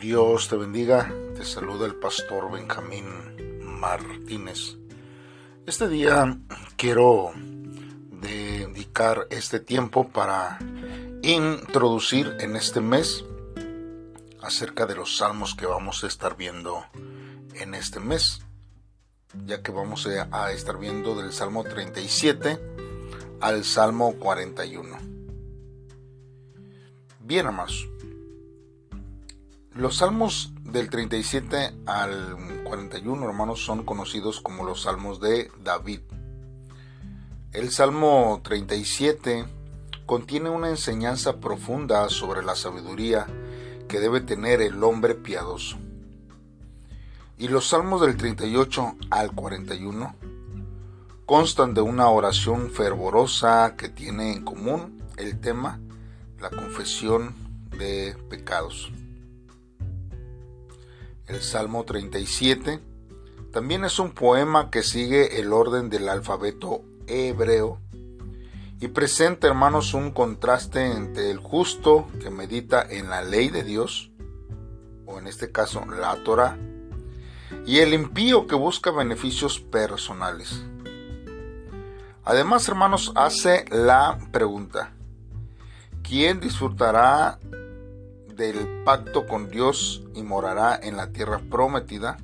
Dios te bendiga. Te saluda el pastor Benjamín Martínez. Este día quiero dedicar este tiempo para introducir en este mes acerca de los salmos que vamos a estar viendo en este mes, ya que vamos a estar viendo del Salmo 37 al Salmo 41. Bien, amados. Los salmos del 37 al 41, hermanos, son conocidos como los salmos de David. El Salmo 37 contiene una enseñanza profunda sobre la sabiduría que debe tener el hombre piadoso. Y los salmos del 38 al 41 constan de una oración fervorosa que tiene en común el tema la confesión de pecados. El Salmo 37 también es un poema que sigue el orden del alfabeto hebreo y presenta, hermanos, un contraste entre el justo que medita en la ley de Dios, o en este caso la Torah, y el impío que busca beneficios personales. Además, hermanos, hace la pregunta, ¿quién disfrutará del pacto con Dios y morará en la tierra prometida,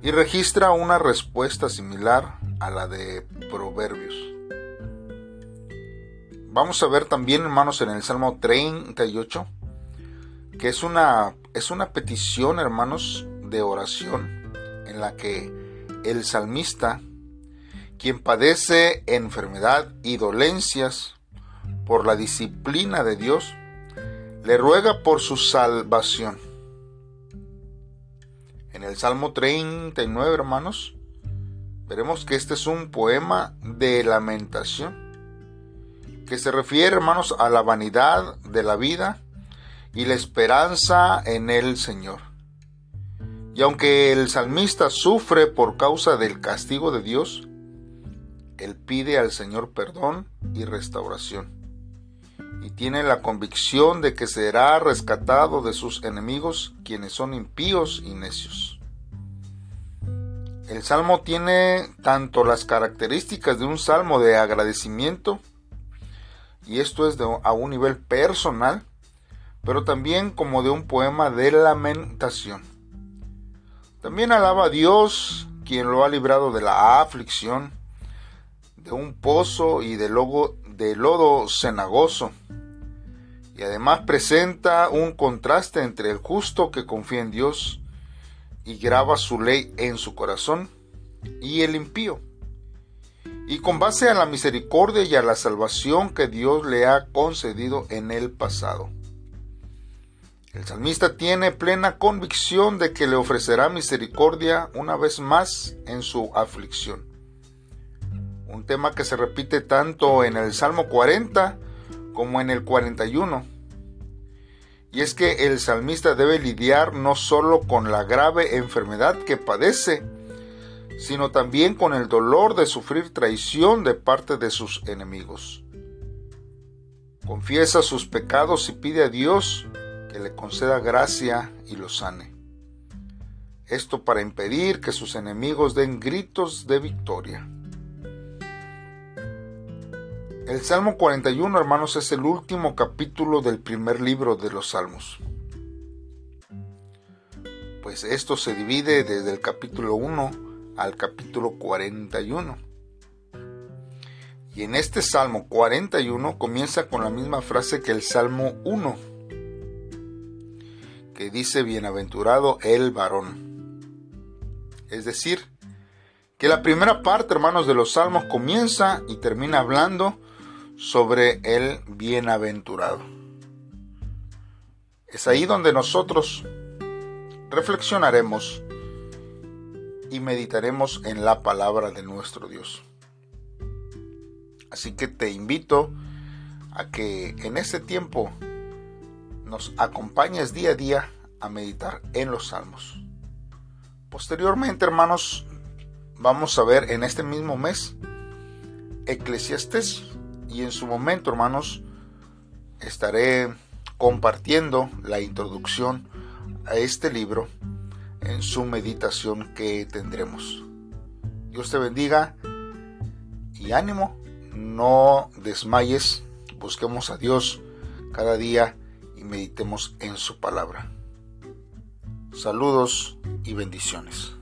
y registra una respuesta similar a la de Proverbios. Vamos a ver también, hermanos, en el Salmo 38, que es una, es una petición, hermanos, de oración, en la que el salmista, quien padece enfermedad y dolencias por la disciplina de Dios, le ruega por su salvación. En el Salmo 39, hermanos, veremos que este es un poema de lamentación que se refiere, hermanos, a la vanidad de la vida y la esperanza en el Señor. Y aunque el salmista sufre por causa del castigo de Dios, él pide al Señor perdón y restauración y tiene la convicción de que será rescatado de sus enemigos, quienes son impíos y necios. El salmo tiene tanto las características de un salmo de agradecimiento, y esto es a un nivel personal, pero también como de un poema de lamentación. También alaba a Dios, quien lo ha librado de la aflicción, de un pozo y de, logo, de lodo cenagoso y además presenta un contraste entre el justo que confía en Dios y graba su ley en su corazón y el impío. Y con base a la misericordia y a la salvación que Dios le ha concedido en el pasado. El salmista tiene plena convicción de que le ofrecerá misericordia una vez más en su aflicción. Un tema que se repite tanto en el Salmo 40 como en el 41. Y es que el salmista debe lidiar no solo con la grave enfermedad que padece, sino también con el dolor de sufrir traición de parte de sus enemigos. Confiesa sus pecados y pide a Dios que le conceda gracia y lo sane. Esto para impedir que sus enemigos den gritos de victoria. El Salmo 41, hermanos, es el último capítulo del primer libro de los Salmos. Pues esto se divide desde el capítulo 1 al capítulo 41. Y en este Salmo 41 comienza con la misma frase que el Salmo 1, que dice, bienaventurado el varón. Es decir, que la primera parte, hermanos, de los salmos comienza y termina hablando sobre el bienaventurado. Es ahí donde nosotros reflexionaremos y meditaremos en la palabra de nuestro Dios. Así que te invito a que en este tiempo nos acompañes día a día a meditar en los salmos. Posteriormente, hermanos, vamos a ver en este mismo mes Eclesiastes y en su momento, hermanos, estaré compartiendo la introducción a este libro en su meditación que tendremos. Dios te bendiga y ánimo, no desmayes, busquemos a Dios cada día y meditemos en su palabra. Saludos y bendiciones.